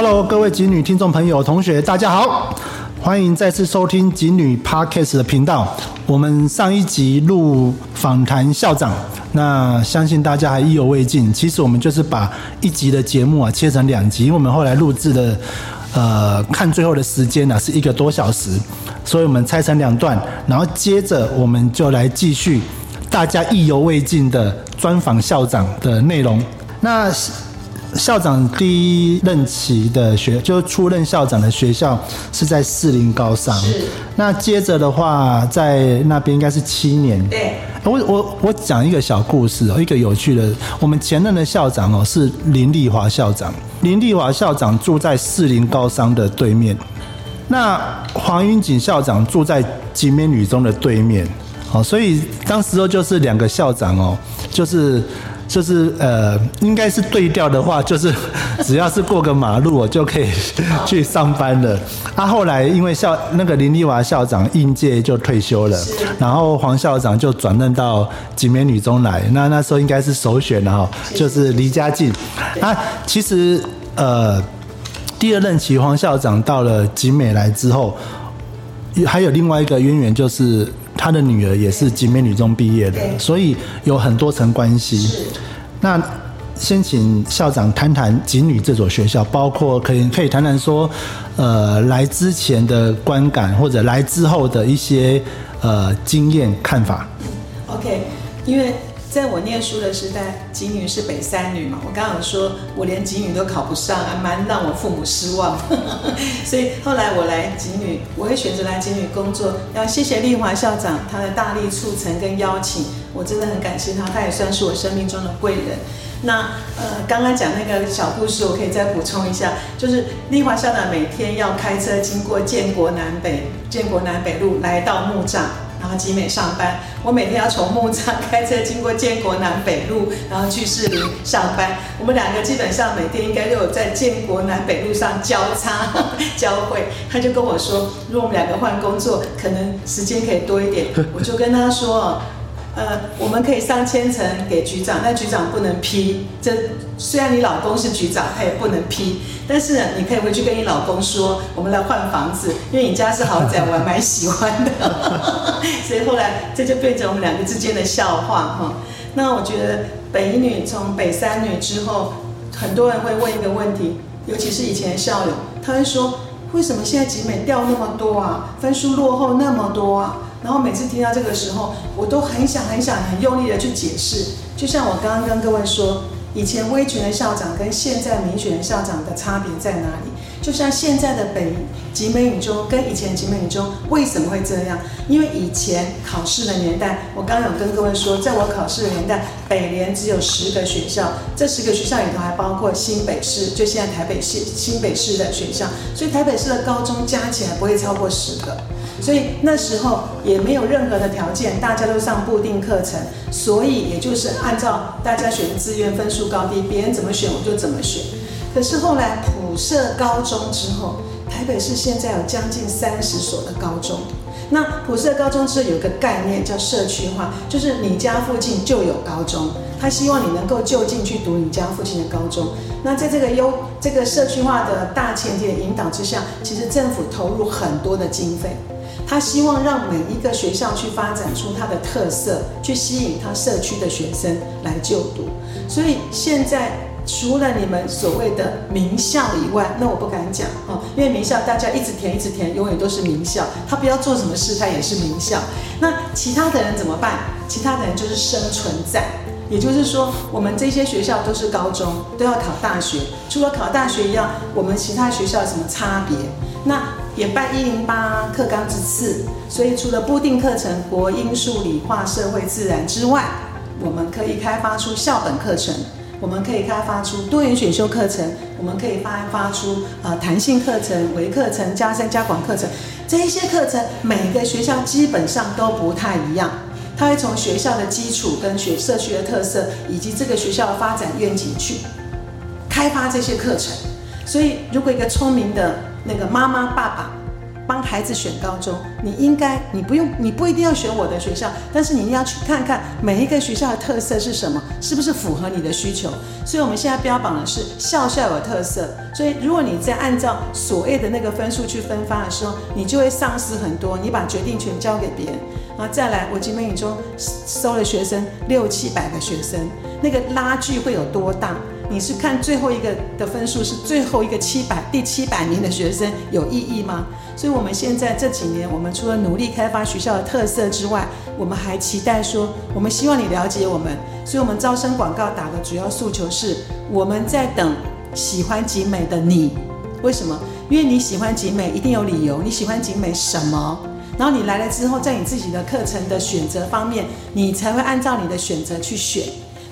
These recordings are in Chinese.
Hello，各位锦女听众朋友、同学，大家好，欢迎再次收听锦女 Podcast 的频道。我们上一集录访谈校长，那相信大家还意犹未尽。其实我们就是把一集的节目啊切成两集，因为我们后来录制的，呃，看最后的时间呢是一个多小时，所以我们拆成两段，然后接着我们就来继续大家意犹未尽的专访校长的内容。那校长第一任期的学，就是出任校长的学校是在士林高商。是。那接着的话，在那边应该是七年。对。我我我讲一个小故事哦，一个有趣的。我们前任的校长哦是林立华校长，林立华校长住在士林高商的对面。那黄云锦校长住在集美女中的对面。哦，所以当时候就是两个校长哦，就是。就是呃，应该是对调的话，就是 只要是过个马路，我就可以去上班了。他后来因为校那个林丽华校长应届就退休了，然后黄校长就转任到集美女中来。那那时候应该是首选了哈，就是离家近。啊，其实呃，第二任期黄校长到了集美来之后，还有另外一个渊源就是。他的女儿也是集美女中毕业的，所以有很多层关系。那先请校长谈谈集女这所学校，包括可以可以谈谈说，呃，来之前的观感或者来之后的一些呃经验看法。OK，因为。在我念书的时代，吉女是北三女嘛，我刚刚说我连吉女都考不上，还蛮让我父母失望。所以后来我来吉女，我会选择来吉女工作，要谢谢丽华校长他的大力促成跟邀请，我真的很感谢他，他也算是我生命中的贵人。那呃，刚刚讲那个小故事，我可以再补充一下，就是丽华校长每天要开车经过建国南北建国南北路来到木栅。然后集美上班，我每天要从木栅开车经过建国南北路，然后去士林上班。我们两个基本上每天应该都有在建国南北路上交叉 交汇。他就跟我说，如果我们两个换工作，可能时间可以多一点。我就跟他说。呃，我们可以上千层给局长，但局长不能批。这虽然你老公是局长，他也不能批。但是你可以回去跟你老公说，我们来换房子，因为你家是豪宅，我还蛮喜欢的。所以后来这就变成我们两个之间的笑话哈。那我觉得北一女从北三女之后，很多人会问一个问题，尤其是以前的校友，他会说，为什么现在集美掉那么多啊？分数落后那么多啊？然后每次听到这个时候，我都很想、很想、很用力的去解释。就像我刚刚跟各位说，以前威权的校长跟现在民选的校长的差别在哪里？就像现在的北集美女中跟以前集美女中为什么会这样？因为以前考试的年代，我刚刚有跟各位说，在我考试的年代，北联只有十个学校，这十个学校里头还包括新北市，就现在台北市新北市的学校，所以台北市的高中加起来不会超过十个。所以那时候也没有任何的条件，大家都上固定课程，所以也就是按照大家选志愿分数高低，别人怎么选我就怎么选。可是后来普设高中之后，台北市现在有将近三十所的高中。那普设高中之后有个概念叫社区化，就是你家附近就有高中，他希望你能够就近去读你家附近的高中。那在这个优这个社区化的大前提的引导之下，其实政府投入很多的经费。他希望让每一个学校去发展出它的特色，去吸引他社区的学生来就读。所以现在除了你们所谓的名校以外，那我不敢讲啊，因为名校大家一直填一直填，永远都是名校。他不要做什么事，他也是名校。那其他的人怎么办？其他的人就是生存在。也就是说，我们这些学校都是高中，都要考大学。除了考大学一样，我们其他学校有什么差别？那？也拜一零八课纲之赐，所以除了固定课程国英数理化社会自然之外，我们可以开发出校本课程，我们可以开发出多元选修课程，我们可以发发出呃弹性课程、微课程、加深加广课程。这一些课程每个学校基本上都不太一样，它会从学校的基础跟学社区的特色，以及这个学校的发展愿景去开发这些课程。所以，如果一个聪明的那个妈妈、爸爸，帮孩子选高中，你应该你不用你不一定要选我的学校，但是你一定要去看看每一个学校的特色是什么，是不是符合你的需求。所以我们现在标榜的是校校有特色。所以如果你在按照所谓的那个分数去分发的时候，你就会丧失很多，你把决定权交给别人。然后再来，我集美语中收了学生六七百个学生，那个拉距会有多大？你是看最后一个的分数是最后一个七百第七百名的学生有意义吗？所以，我们现在这几年，我们除了努力开发学校的特色之外，我们还期待说，我们希望你了解我们。所以，我们招生广告打的主要诉求是，我们在等喜欢景美的你。为什么？因为你喜欢景美，一定有理由。你喜欢景美什么？然后你来了之后，在你自己的课程的选择方面，你才会按照你的选择去选。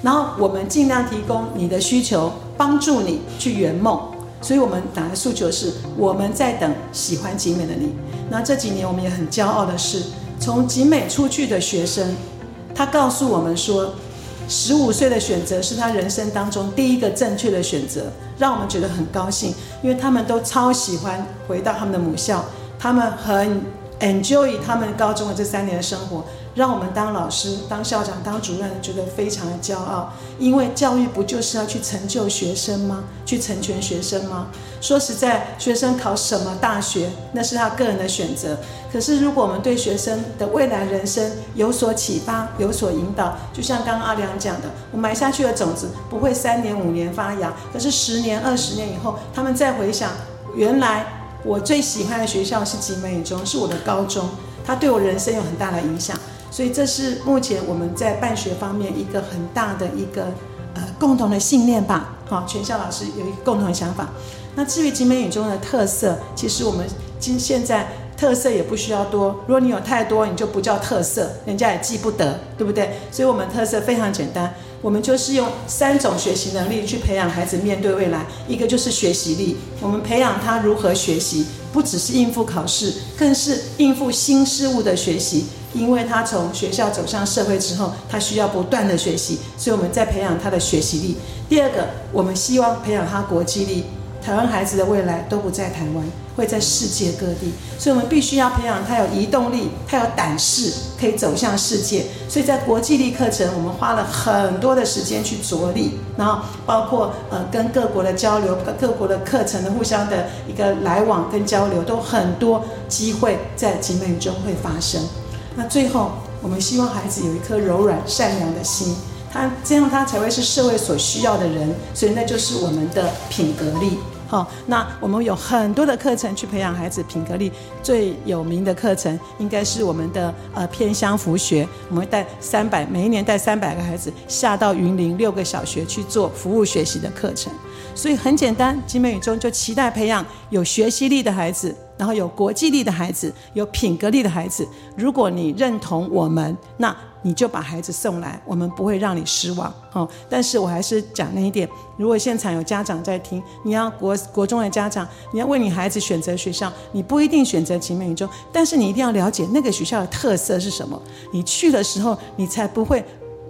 然后我们尽量提供你的需求，帮助你去圆梦。所以我们打的诉求是，我们在等喜欢集美的你。那这几年我们也很骄傲的是，从集美出去的学生，他告诉我们说，十五岁的选择是他人生当中第一个正确的选择，让我们觉得很高兴，因为他们都超喜欢回到他们的母校，他们很 enjoy 他们高中的这三年的生活。让我们当老师、当校长、当主任觉得非常的骄傲，因为教育不就是要去成就学生吗？去成全学生吗？说实在，学生考什么大学，那是他个人的选择。可是，如果我们对学生的未来人生有所启发、有所引导，就像刚刚阿良讲的，我埋下去的种子不会三年五年发芽，可是十年、二十年以后，他们再回想，原来我最喜欢的学校是集美中，是我的高中，它对我人生有很大的影响。所以这是目前我们在办学方面一个很大的一个呃共同的信念吧。好，全校老师有一个共同的想法。那至于集美语中的特色，其实我们今现在特色也不需要多。如果你有太多，你就不叫特色，人家也记不得，对不对？所以我们特色非常简单，我们就是用三种学习能力去培养孩子面对未来。一个就是学习力，我们培养他如何学习，不只是应付考试，更是应付新事物的学习。因为他从学校走向社会之后，他需要不断的学习，所以我们在培养他的学习力。第二个，我们希望培养他国际力。台湾孩子的未来都不在台湾，会在世界各地，所以我们必须要培养他有移动力，他有胆识，可以走向世界。所以在国际力课程，我们花了很多的时间去着力，然后包括呃跟各国的交流，各国的课程的互相的一个来往跟交流，都很多机会在集美中会发生。那最后，我们希望孩子有一颗柔软善良的心，他这样他才会是社会所需要的人，所以那就是我们的品格力。好，那我们有很多的课程去培养孩子品格力，最有名的课程应该是我们的呃偏乡服学，我们带三百，每一年带三百个孩子下到云林六个小学去做服务学习的课程。所以很简单，集美语中就期待培养有学习力的孩子，然后有国际力的孩子，有品格力的孩子。如果你认同我们，那你就把孩子送来，我们不会让你失望。哦，但是我还是讲那一点，如果现场有家长在听，你要国国中的家长，你要为你孩子选择学校，你不一定选择集美语中，但是你一定要了解那个学校的特色是什么。你去的时候，你才不会。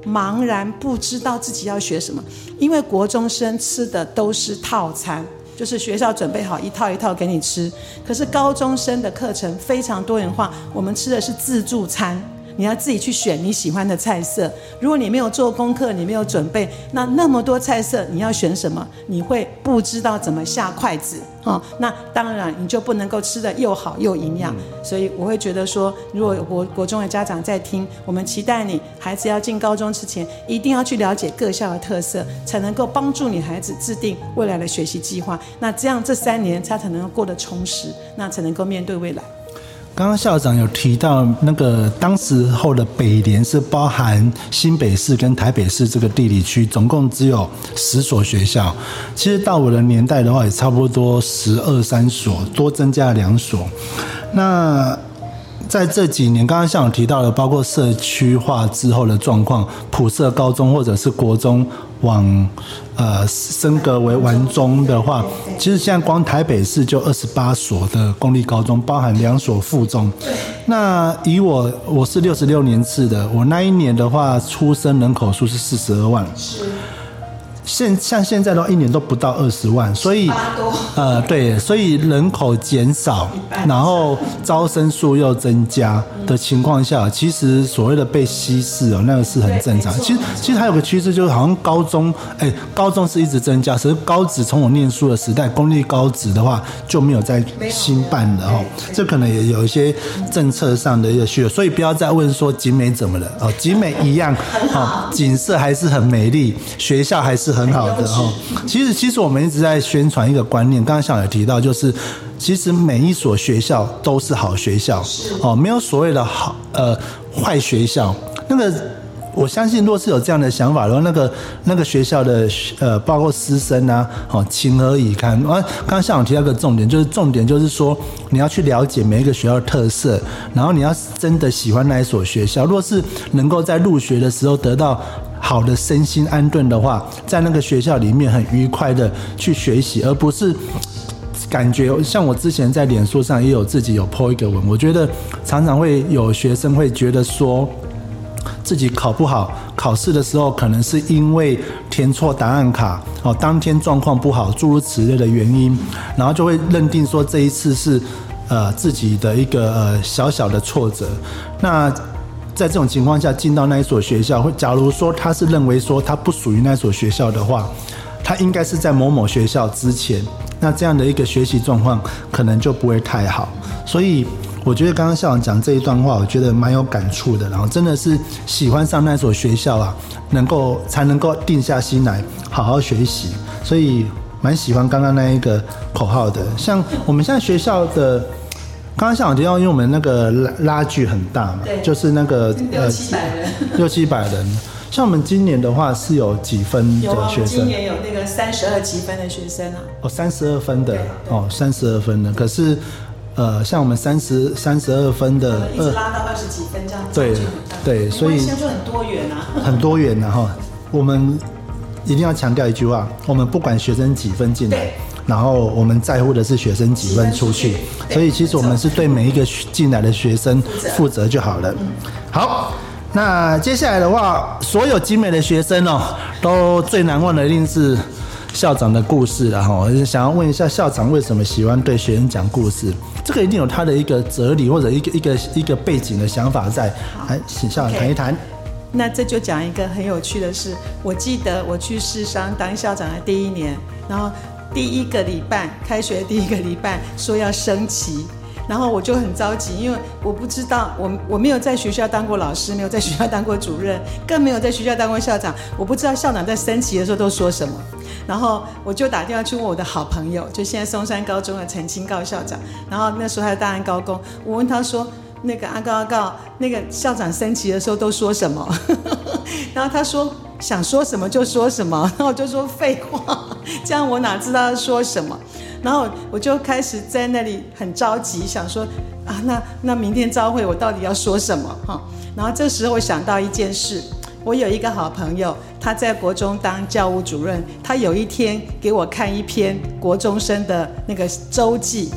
茫然不知道自己要学什么，因为国中生吃的都是套餐，就是学校准备好一套一套给你吃。可是高中生的课程非常多元化，我们吃的是自助餐。你要自己去选你喜欢的菜色。如果你没有做功课，你没有准备，那那么多菜色，你要选什么？你会不知道怎么下筷子啊？那当然你就不能够吃的又好又营养。所以我会觉得说，如果有国国中的家长在听，我们期待你孩子要进高中之前，一定要去了解各校的特色，才能够帮助你孩子制定未来的学习计划。那这样这三年他才能够过得充实，那才能够面对未来。刚刚校长有提到，那个当时候的北联是包含新北市跟台北市这个地理区，总共只有十所学校。其实到我的年代的话，也差不多十二三所，多增加两所。那在这几年，刚刚校长提到的，包括社区化之后的状况，普设高中或者是国中。往呃升格为完中的话，其实现在光台北市就二十八所的公立高中，包含两所附中。那以我我是六十六年次的，我那一年的话，出生人口数是四十二万。现像现在的话，一年都不到二十万，所以呃对，所以人口减少然后招生数又增加的情况下，其实所谓的被稀释哦，那个是很正常。其实其实还有个趋势，就是好像高中哎，高中是一直增加，可是高职从我念书的时代，公立高职的话就没有再新办了哦这可能也有一些政策上的一个需求，所以不要再问说景美怎么了哦，景美一样哦，景色还是很美丽，学校还是很好的哦。其实其实我们一直在宣传一个观念，刚刚小有提到就是。其实每一所学校都是好学校哦，没有所谓的好呃坏学校。那个我相信，若是有这样的想法的话，那个那个学校的呃，包括师生啊，哦，情何以堪？啊，刚刚校长提到一个重点，就是重点就是说，你要去了解每一个学校的特色，然后你要真的喜欢那一所学校。若是能够在入学的时候得到好的身心安顿的话，在那个学校里面很愉快的去学习，而不是。感觉像我之前在脸书上也有自己有 po 一个文，我觉得常常会有学生会觉得说，自己考不好，考试的时候可能是因为填错答案卡，哦，当天状况不好，诸如此类的原因，然后就会认定说这一次是呃自己的一个呃小小的挫折。那在这种情况下进到那一所学校，或假如说他是认为说他不属于那所学校的话，他应该是在某某学校之前，那这样的一个学习状况可能就不会太好。所以我觉得刚刚校长讲这一段话，我觉得蛮有感触的。然后真的是喜欢上那所学校啊，能够才能够定下心来好好学习。所以蛮喜欢刚刚那一个口号的。像我们现在学校的，刚刚校长提到，因为我们那个拉拉距很大嘛对，就是那个六七百人。六七百人。像我们今年的话是有几分的学生？们今年有那个三十二几分的学生啊，哦，三十二分的对对哦，三十二分的。可是，呃，像我们三十三十二分的呃一直拉到二十几分这样，对差距很大对所以没关系啊就很多元啊。很多元的哈。我们一定要强调一句话：我们不管学生几分进来，然后我们在乎的是学生几分出去所以其实我们是对每一个进来的学生负责就好了。好。那接下来的话，所有精美的学生哦，都最难忘的一定是校长的故事了哈。我就想要问一下校长，为什么喜欢对学生讲故事？这个一定有他的一个哲理或者一个一个一个背景的想法在。来，请校长谈一谈。那这就讲一个很有趣的事。我记得我去市商当校长的第一年，然后第一个礼拜开学第一个礼拜说要升旗，然后我就很着急，因为我不知道我我没有在学校当过老师，没有在学校当过主任，更没有在学校当过校长，我不知道校长在升旗的时候都说什么。然后我就打电话去问我的好朋友，就现在松山高中的陈清高校长，然后那时候还在大安高工，我问他说。那个阿告阿告，那个校长升旗的时候都说什么？然后他说想说什么就说什么，然后我就说废话，这样我哪知道要说什么？然后我就开始在那里很着急，想说啊，那那明天朝会我到底要说什么哈？然后这时候我想到一件事，我有一个好朋友，他在国中当教务主任，他有一天给我看一篇国中生的那个周记。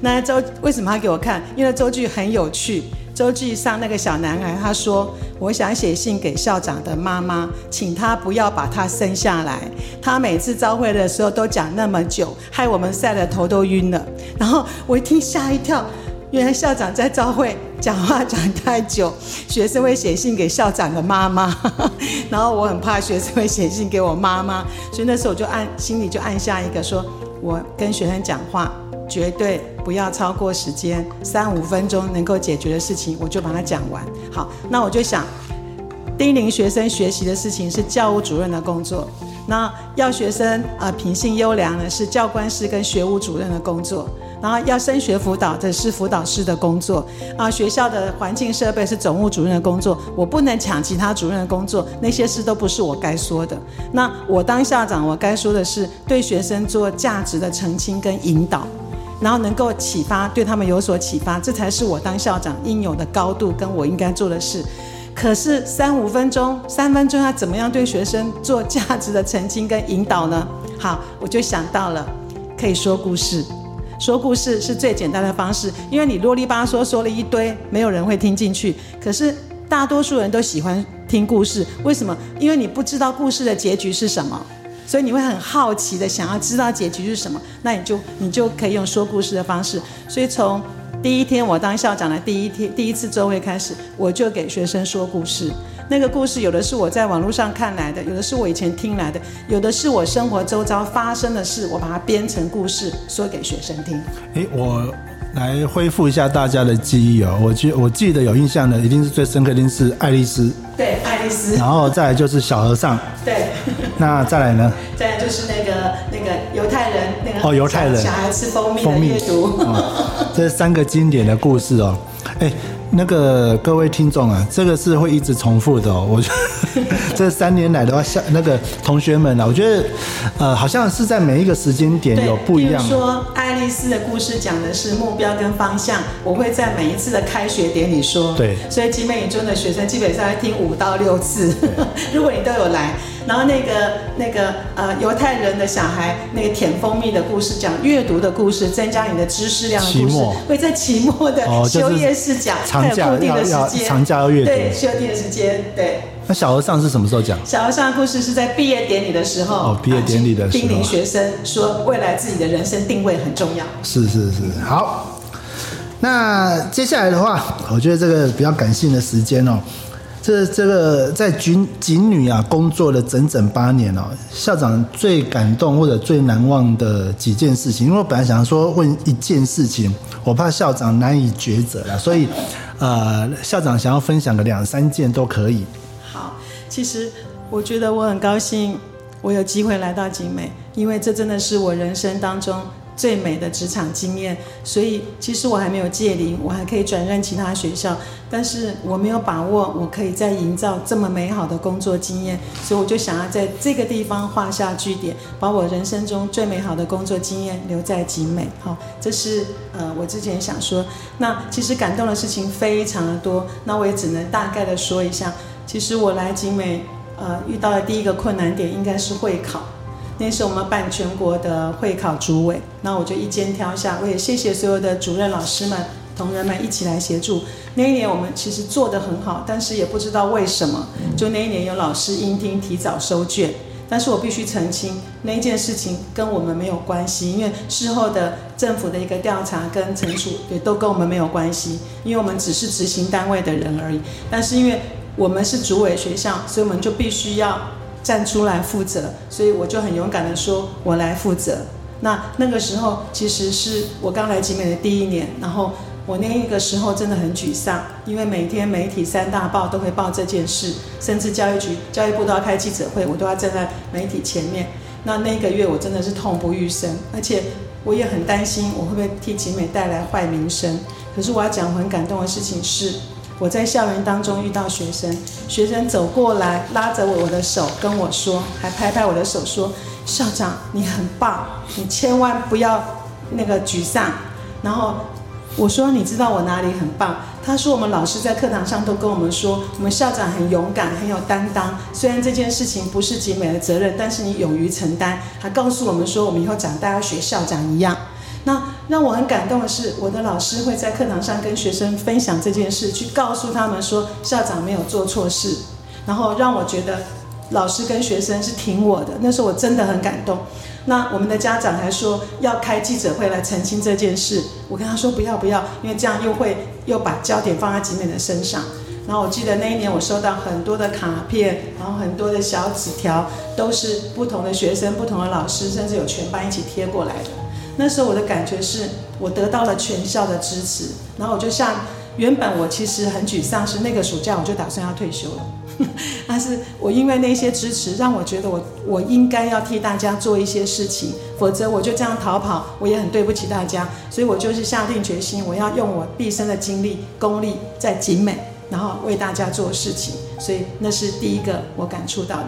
那周为什么他给我看？因为周记很有趣。周记上那个小男孩他说：“我想写信给校长的妈妈，请他不要把他生下来。他每次招会的时候都讲那么久，害我们晒得头都晕了。”然后我一听吓一跳，原来校长在招会讲话讲太久，学生会写信给校长的妈妈。然后我很怕学生会写信给我妈妈，所以那时候我就按心里就按下一个说：“我跟学生讲话。”绝对不要超过时间，三五分钟能够解决的事情，我就把它讲完。好，那我就想，叮咛学生学习的事情是教务主任的工作，那要学生啊、品性优良呢是教官室跟学务主任的工作，然后要升学辅导这是辅导室的工作啊，学校的环境设备是总务主任的工作，我不能抢其他主任的工作，那些事都不是我该说的。那我当校长，我该说的是对学生做价值的澄清跟引导。然后能够启发，对他们有所启发，这才是我当校长应有的高度，跟我应该做的事。可是三五分钟、三分钟要怎么样对学生做价值的澄清跟引导呢？好，我就想到了，可以说故事。说故事是最简单的方式，因为你啰里吧嗦说了一堆，没有人会听进去。可是大多数人都喜欢听故事，为什么？因为你不知道故事的结局是什么。所以你会很好奇的想要知道结局是什么，那你就你就可以用说故事的方式。所以从第一天我当校长的第一天第一次周会开始，我就给学生说故事。那个故事有的是我在网络上看来的，有的是我以前听来的，有的是我生活周遭发生的事，我把它编成故事说给学生听。诶，我来恢复一下大家的记忆哦。我记我记得有印象的，一定是最深刻，一定是爱丽丝。对，爱丽丝。然后再来就是小和尚。对。那再来呢？再来就是那个那个犹太人那个哦，犹太人小孩吃蜂蜜的阅读。这三个经典的故事哦，哎。那个各位听众啊，这个是会一直重复的哦。我觉得 这三年来的话，像那个同学们啊，我觉得呃，好像是在每一个时间点有不一样。比如说爱丽丝的故事讲的是目标跟方向，我会在每一次的开学典礼说。对。所以集美影中的学生基本上要听五到六次，如果你都有来。然后那个那个呃犹太人的小孩那个舔蜂蜜的故事，讲阅读的故事，增加你的知识量的故事，会在期末的休业式讲，长假固定的时间，长假要阅读，对，休定的时间，对。那小和尚是什么时候讲？小和尚的故事是在毕业典礼的时候，哦，毕业典礼的时候，叮咛学生说，未来自己的人生定位很重要。是是是，好。那接下来的话，我觉得这个比较感性的时间哦。这这个在警警女啊工作了整整八年哦，校长最感动或者最难忘的几件事情，因为我本来想说问一件事情，我怕校长难以抉择了，所以呃，校长想要分享个两三件都可以。好，其实我觉得我很高兴，我有机会来到景美，因为这真的是我人生当中。最美的职场经验，所以其实我还没有届龄，我还可以转任其他学校，但是我没有把握，我可以再营造这么美好的工作经验，所以我就想要在这个地方画下句点，把我人生中最美好的工作经验留在集美。好，这是呃我之前想说，那其实感动的事情非常的多，那我也只能大概的说一下。其实我来集美，呃，遇到的第一个困难点应该是会考。那是我们办全国的会考主委，那我就一肩挑下。我也谢谢所有的主任老师们、同仁们一起来协助。那一年我们其实做得很好，但是也不知道为什么，就那一年有老师因听提早收卷。但是我必须澄清，那一件事情跟我们没有关系，因为事后的政府的一个调查跟惩处也都跟我们没有关系，因为我们只是执行单位的人而已。但是因为我们是主委学校，所以我们就必须要。站出来负责，所以我就很勇敢的说，我来负责。那那个时候其实是我刚来集美的第一年，然后我那一个时候真的很沮丧，因为每天媒体三大报都会报这件事，甚至教育局、教育部都要开记者会，我都要站在媒体前面。那那个月我真的是痛不欲生，而且我也很担心我会不会替集美带来坏名声。可是我要讲我很感动的事情是。我在校园当中遇到学生，学生走过来拉着我的手跟我说，还拍拍我的手说：“校长你很棒，你千万不要那个沮丧。”然后我说：“你知道我哪里很棒？”他说：“我们老师在课堂上都跟我们说，我们校长很勇敢，很有担当。虽然这件事情不是集美的责任，但是你勇于承担。还告诉我们说，我们以后长大要学校长一样。”那让我很感动的是，我的老师会在课堂上跟学生分享这件事，去告诉他们说校长没有做错事，然后让我觉得老师跟学生是挺我的。那时候我真的很感动。那我们的家长还说要开记者会来澄清这件事，我跟他说不要不要，因为这样又会又把焦点放在集美的身上。然后我记得那一年我收到很多的卡片，然后很多的小纸条，都是不同的学生、不同的老师，甚至有全班一起贴过来的。那时候我的感觉是我得到了全校的支持，然后我就像原本我其实很沮丧，是那个暑假我就打算要退休了，但是我因为那些支持，让我觉得我我应该要替大家做一些事情，否则我就这样逃跑，我也很对不起大家，所以我就是下定决心，我要用我毕生的精力、功力在景美，然后为大家做事情，所以那是第一个我感触到的。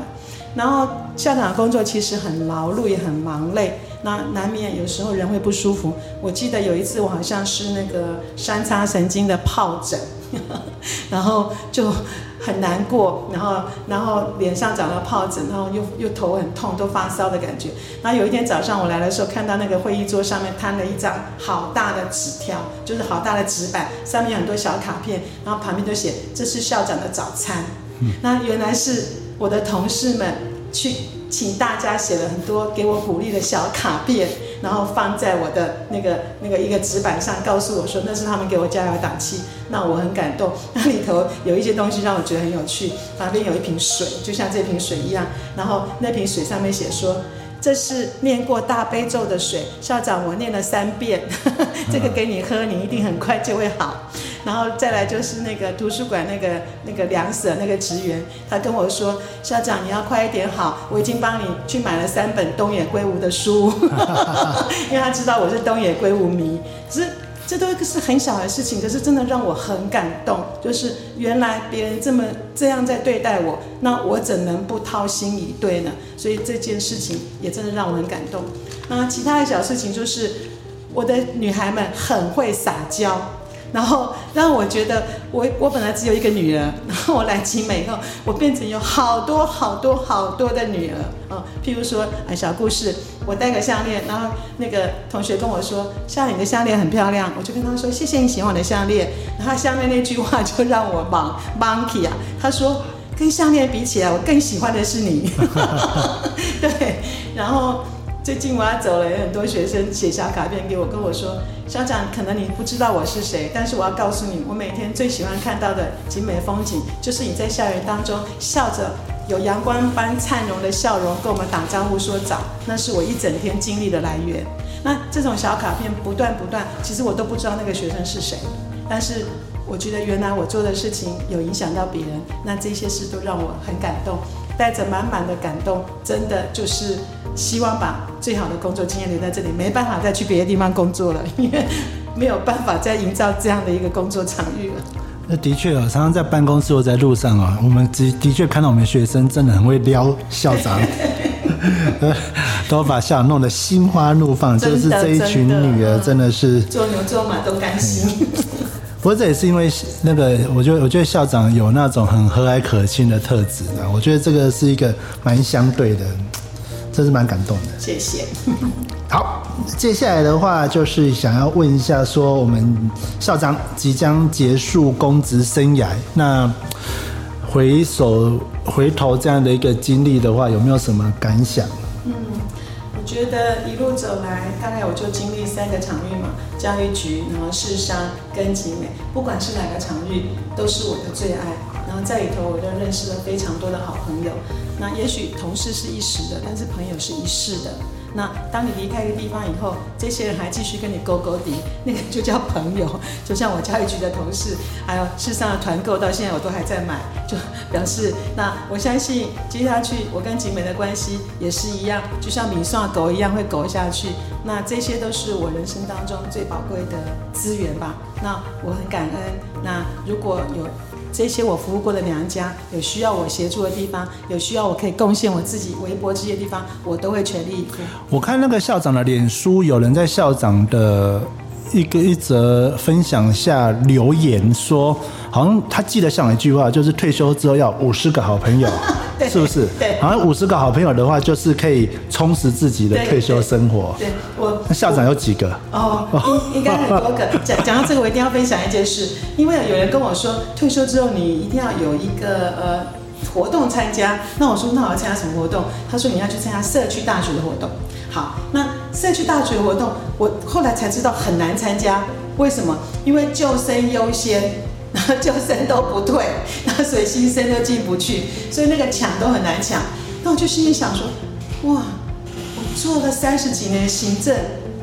然后校长的工作其实很劳碌，也很忙累。那难免有时候人会不舒服。我记得有一次我好像是那个三叉神经的疱疹，然后就很难过，然后然后脸上长了疱疹，然后又又头很痛，都发烧的感觉。然后有一天早上我来的时候，看到那个会议桌上面摊了一张好大的纸条，就是好大的纸板，上面有很多小卡片，然后旁边都写这是校长的早餐。那原来是我的同事们。去请大家写了很多给我鼓励的小卡片，然后放在我的那个那个一个纸板上，告诉我说那是他们给我加油打气。那我很感动。那里头有一些东西让我觉得很有趣，旁边有一瓶水，就像这瓶水一样，然后那瓶水上面写说。这是念过大悲咒的水，校长，我念了三遍，这个给你喝，你一定很快就会好。然后再来就是那个图书馆那个那个梁舍那个职员，他跟我说，校长你要快一点好，我已经帮你去买了三本东野圭吾的书，因为他知道我是东野圭吾迷，只是。这都是很小的事情，可是真的让我很感动。就是原来别人这么这样在对待我，那我怎能不掏心以对呢？所以这件事情也真的让我很感动。那其他的小事情就是，我的女孩们很会撒娇。然后让我觉得，我我本来只有一个女儿，然后我来集美以后，我变成有好多好多好多的女儿啊。譬如说，啊小故事，我戴个项链，然后那个同学跟我说，像你的项链很漂亮，我就跟他说，谢谢你喜欢我的项链。然后下面那句话就让我忙 monkey 啊，他说，跟项链比起来，我更喜欢的是你。对，然后。最近我要走了，有很多学生写小卡片给我，跟我说：“校长，可能你不知道我是谁，但是我要告诉你，我每天最喜欢看到的景美风景，就是你在校园当中笑着，有阳光般灿荣的笑容，跟我们打招呼说早，那是我一整天精力的来源。那这种小卡片不断不断，其实我都不知道那个学生是谁，但是我觉得原来我做的事情有影响到别人，那这些事都让我很感动。”带着满满的感动，真的就是希望把最好的工作经验留在这里，没办法再去别的地方工作了，因为没有办法再营造这样的一个工作场域了。那的确啊，常常在办公室或在路上啊，我们的的确看到我们学生真的很会撩校长，都把校长弄得心花怒放，就是这一群女儿真的是做牛做马都甘心。不过这也是因为那个，我觉得我觉得校长有那种很和蔼可亲的特质的，我觉得这个是一个蛮相对的，这是蛮感动的。谢谢。好，接下来的话就是想要问一下，说我们校长即将结束公职生涯，那回首回头这样的一个经历的话，有没有什么感想？嗯，我觉得一路走来，大概我就经历三个场域嘛，教育局，然后市商跟集美，不管是哪个场域，都是我的最爱。在里头，我就认识了非常多的好朋友。那也许同事是一时的，但是朋友是一世的。那当你离开一个地方以后，这些人还继续跟你勾勾搭，那个就叫朋友。就像我教育局的同事，还有世上的团购，到现在我都还在买，就表示那我相信接下去我跟景美的关系也是一样，就像米蒜狗一样会狗下去。那这些都是我人生当中最宝贵的资源吧。那我很感恩。那如果有。这些我服务过的娘家，有需要我协助的地方，有需要我可以贡献我自己微薄之些地方，我都会全力以赴。我看那个校长的脸书，有人在校长的一个一则分享下留言说，好像他记得像一句话，就是退休之后要五十个好朋友。是不是？对，好像五十个好朋友的话，就是可以充实自己的退休生活。对我，那校长有几个？哦，应应该很多个。讲讲到这个，我一定要分享一件事，因为有人跟我说，退休之后你一定要有一个呃活动参加。那我说，那我要参加什么活动？他说你要去参加社区大学的活动。好，那社区大学活动，我后来才知道很难参加。为什么？因为救生优先。然后救生都不退，然后水新生都进不去，所以那个抢都很难抢。那我就心里想说，哇，我做了三十几年行政，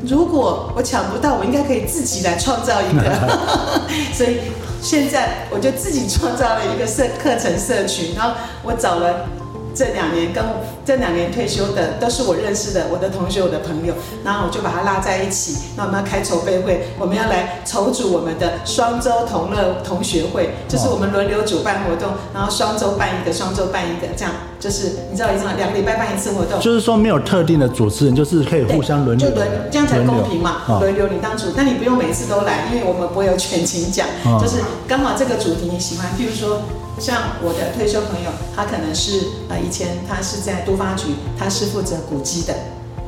如果我抢不到，我应该可以自己来创造一个。所以现在我就自己创造了一个社课程社群，然后我找了。这两年跟这两年退休的都是我认识的，我的同学、我的朋友，然后我就把他拉在一起。那我们要开筹备会，我们要来筹组我们的双周同乐同学会，就是我们轮流主办活动，然后双周办一个，双周办一个，这样就是你知道意思吗？两个礼拜办一次活动，就是说没有特定的主持人，就是可以互相轮流，就轮这样才公平嘛。轮流你当主，但你不用每次都来，因为我们不会有全勤奖，就是刚好这个主题你喜欢，譬如说。像我的退休朋友，他可能是呃以前他是在都发局，他是负责古迹的，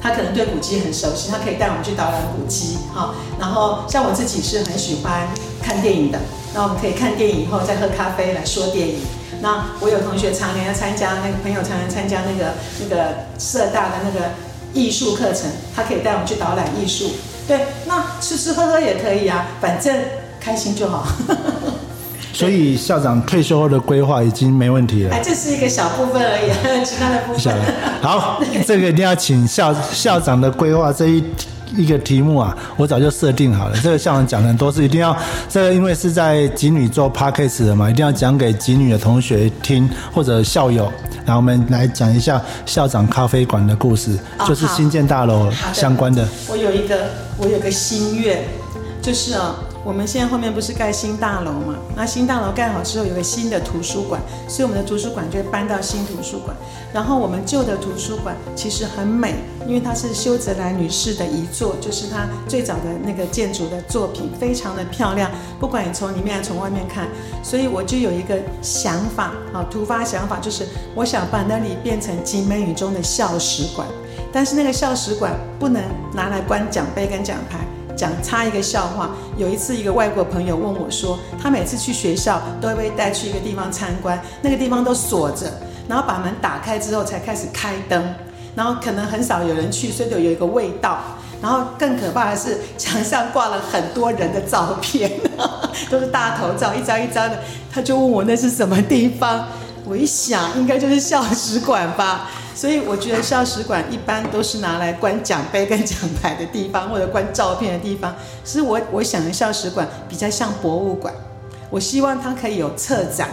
他可能对古迹很熟悉，他可以带我们去导览古迹，哈。然后像我自己是很喜欢看电影的，那我们可以看电影以后再喝咖啡来说电影。那我有同学常年要参加，那个朋友常年参加那个那个社大的那个艺术课程，他可以带我们去导览艺术。对，那吃吃喝喝也可以啊，反正开心就好。所以校长退休后的规划已经没问题了。哎，这是一个小部分而已，其他的部分。好，这个一定要请校校长的规划这一一个题目啊，我早就设定好了。这个校长讲的都是一定要，这个因为是在集女做 p a c k a g e 的嘛，一定要讲给集女的同学听或者校友。然后我们来讲一下校长咖啡馆的故事，就是新建大楼相关的。我有一个，我有个心愿，就是啊。我们现在后面不是盖新大楼嘛？那新大楼盖好之后，有个新的图书馆，所以我们的图书馆就会搬到新图书馆。然后我们旧的图书馆其实很美，因为它是修泽兰女士的遗作，就是她最早的那个建筑的作品，非常的漂亮。不管你从里面还从外面看，所以我就有一个想法啊，突发想法，就是我想把那里变成集美语中的校史馆，但是那个校史馆不能拿来关奖杯跟奖牌。讲插一个笑话，有一次一个外国朋友问我说，他每次去学校都会被带去一个地方参观，那个地方都锁着，然后把门打开之后才开始开灯，然后可能很少有人去，所以就有一个味道，然后更可怕的是墙上挂了很多人的照片，都是大头照，一张一张的，他就问我那是什么地方，我一想应该就是校史馆吧。所以我觉得校史馆一般都是拿来关奖杯跟奖牌的地方，或者关照片的地方。其实我我想的校史馆比较像博物馆，我希望它可以有策展，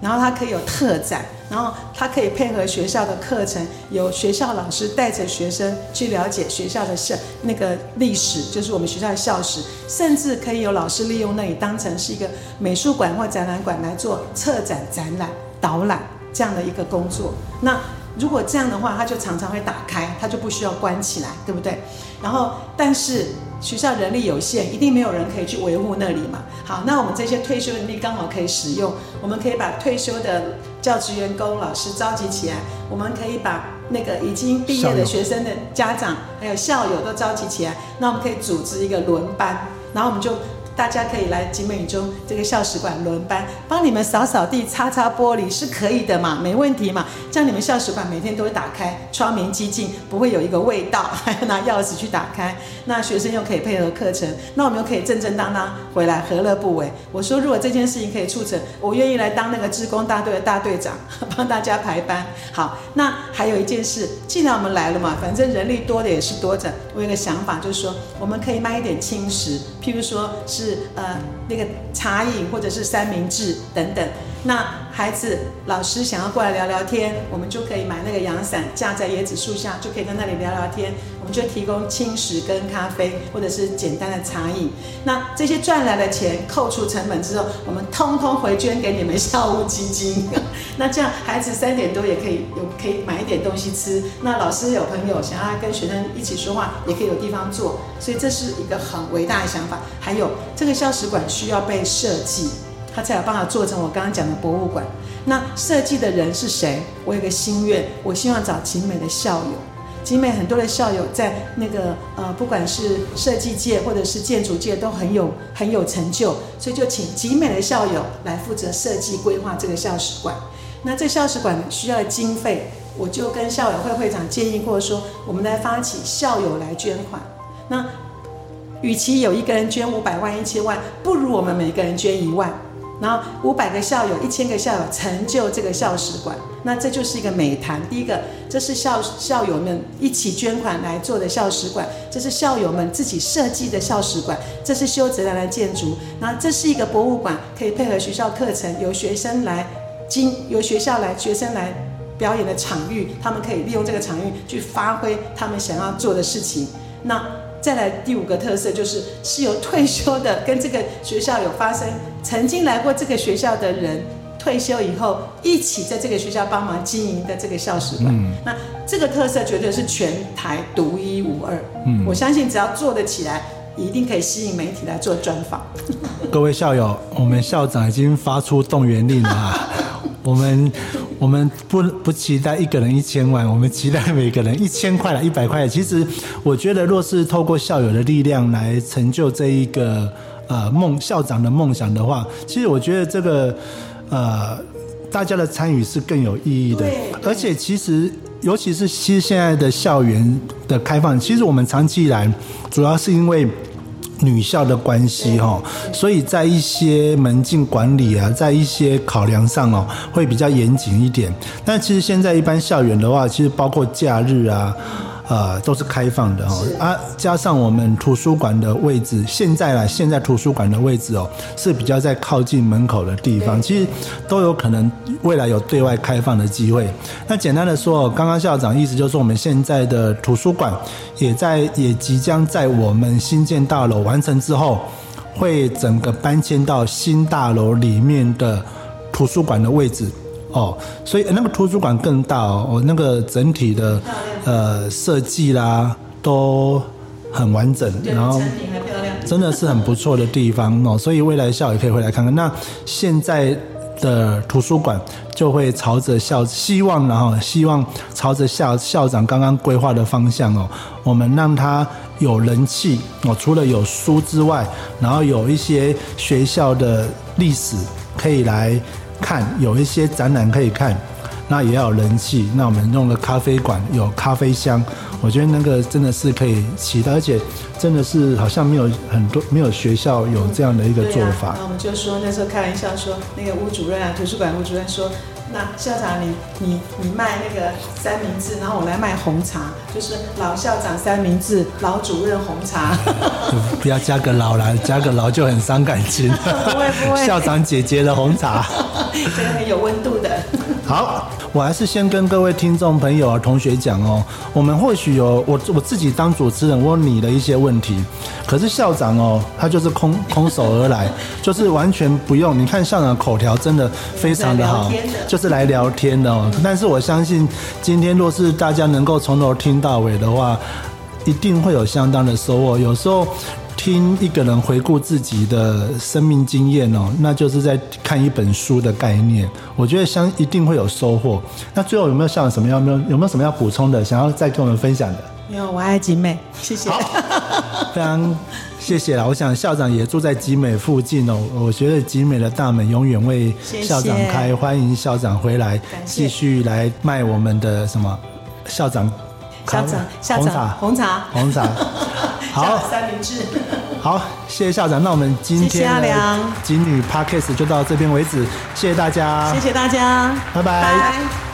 然后它可以有特展，然后它可以配合学校的课程，有学校老师带着学生去了解学校的校那个历史，就是我们学校的校史，甚至可以有老师利用那里当成是一个美术馆或展览馆来做策展、展览、导览这样的一个工作。那如果这样的话，它就常常会打开，它就不需要关起来，对不对？然后，但是学校人力有限，一定没有人可以去维护那里嘛。好，那我们这些退休人力刚好可以使用，我们可以把退休的教职员工、老师召集起来，我们可以把那个已经毕业的学生的家长还有校友都召集起来，那我们可以组织一个轮班，然后我们就。大家可以来集美中这个校史馆轮班，帮你们扫扫地、擦擦玻璃是可以的嘛？没问题嘛？这样你们校史馆每天都会打开，窗明几净，不会有一个味道，还 要拿钥匙去打开。那学生又可以配合课程，那我们又可以正正当当回来，何乐不为？我说，如果这件事情可以促成，我愿意来当那个职工大队的大队长，帮大家排班。好，那还有一件事，既然我们来了嘛，反正人力多的也是多着。我有个想法，就是说，我们可以卖一点轻食，譬如说是。呃，那个茶饮或者是三明治等等，那孩子老师想要过来聊聊天，我们就可以买那个阳伞架在椰子树下，就可以在那里聊聊天。我们就提供轻食跟咖啡，或者是简单的茶饮。那这些赚来的钱扣除成本之后，我们通通回捐给你们校务基金。那这样孩子三点多也可以有可以买一点东西吃。那老师有朋友想要跟学生一起说话，也可以有地方坐。所以这是一个很伟大的想法。还有这个校史馆需要被设计，他才有办法做成我刚刚讲的博物馆。那设计的人是谁？我有个心愿，我希望找集美的校友。集美很多的校友在那个呃，不管是设计界或者是建筑界都很有很有成就，所以就请集美的校友来负责设计规划这个校史馆。那这校史馆需要的经费，我就跟校友会会长建议过说，我们来发起校友来捐款。那与其有一个人捐五百万、一千万，不如我们每个人捐一万。然后五百个校友、一千个校友成就这个校史馆，那这就是一个美谈。第一个，这是校校友们一起捐款来做的校史馆，这是校友们自己设计的校史馆，这是修泽兰的建筑。那这是一个博物馆，可以配合学校课程，由学生来经由学校来学生来表演的场域，他们可以利用这个场域去发挥他们想要做的事情。那再来第五个特色就是是由退休的跟这个学校有发生曾经来过这个学校的人退休以后一起在这个学校帮忙经营的这个校史馆，那这个特色绝对是全台独一无二。嗯，我相信只要做得起来，一定可以吸引媒体来做专访。各位校友，我们校长已经发出动员令了，我们。我们不不期待一个人一千万，我们期待每个人一千块了，一百块。其实我觉得，若是透过校友的力量来成就这一个呃梦校长的梦想的话，其实我觉得这个呃大家的参与是更有意义的对，而且其实。尤其是其实现在的校园的开放，其实我们长期以来主要是因为女校的关系哈，所以在一些门禁管理啊，在一些考量上哦，会比较严谨一点。但其实现在一般校园的话，其实包括假日啊。呃，都是开放的哦，啊，加上我们图书馆的位置，现在啦，现在图书馆的位置哦，是比较在靠近门口的地方，其实都有可能未来有对外开放的机会。那简单的说，刚刚校长意思就是，我们现在的图书馆也在，也即将在我们新建大楼完成之后，会整个搬迁到新大楼里面的图书馆的位置。哦，所以那个图书馆更大哦，那个整体的呃设计啦都很完整，然后真的是很不错的地方哦。所以未来校也可以回来看看。那现在的图书馆就会朝着校希望然后希望朝着校校长刚刚规划的方向哦，我们让它有人气哦，除了有书之外，然后有一些学校的历史可以来。看有一些展览可以看，那也要有人气。那我们弄了咖啡馆，有咖啡香，我觉得那个真的是可以期待，而且真的是好像没有很多没有学校有这样的一个做法。那我们就说那时候开玩笑说，那个吴主任啊，图书馆吴主任说。那校长，你你你卖那个三明治，然后我来卖红茶，就是老校长三明治，老主任红茶。不要加个老来，加个老就很伤感情。不会不会。校长姐姐的红茶，这个很有温度的。好，我还是先跟各位听众朋友啊同学讲哦，我们或许有我我自己当主持人，问你的一些问题，可是校长哦，他就是空空手而来，就是完全不用。你看校长口条真的非常的好，就。是来聊天的哦，但是我相信今天若是大家能够从头听到尾的话，一定会有相当的收获。有时候听一个人回顾自己的生命经验哦，那就是在看一本书的概念。我觉得相一定会有收获。那最后有没有像什么要没有有没有什么要补充的，想要再跟我们分享的？有，我爱集美，谢谢。非常。谢谢啦！我想校长也住在集美附近哦。我觉得集美的大门永远为校长开，欢迎校长回来，继续来卖我们的什么校长校长校长红茶红茶。好，三明治。好，谢谢校长。那我们今天的金女 Parkes 就到这边为止，谢谢大家，谢谢大家，拜拜。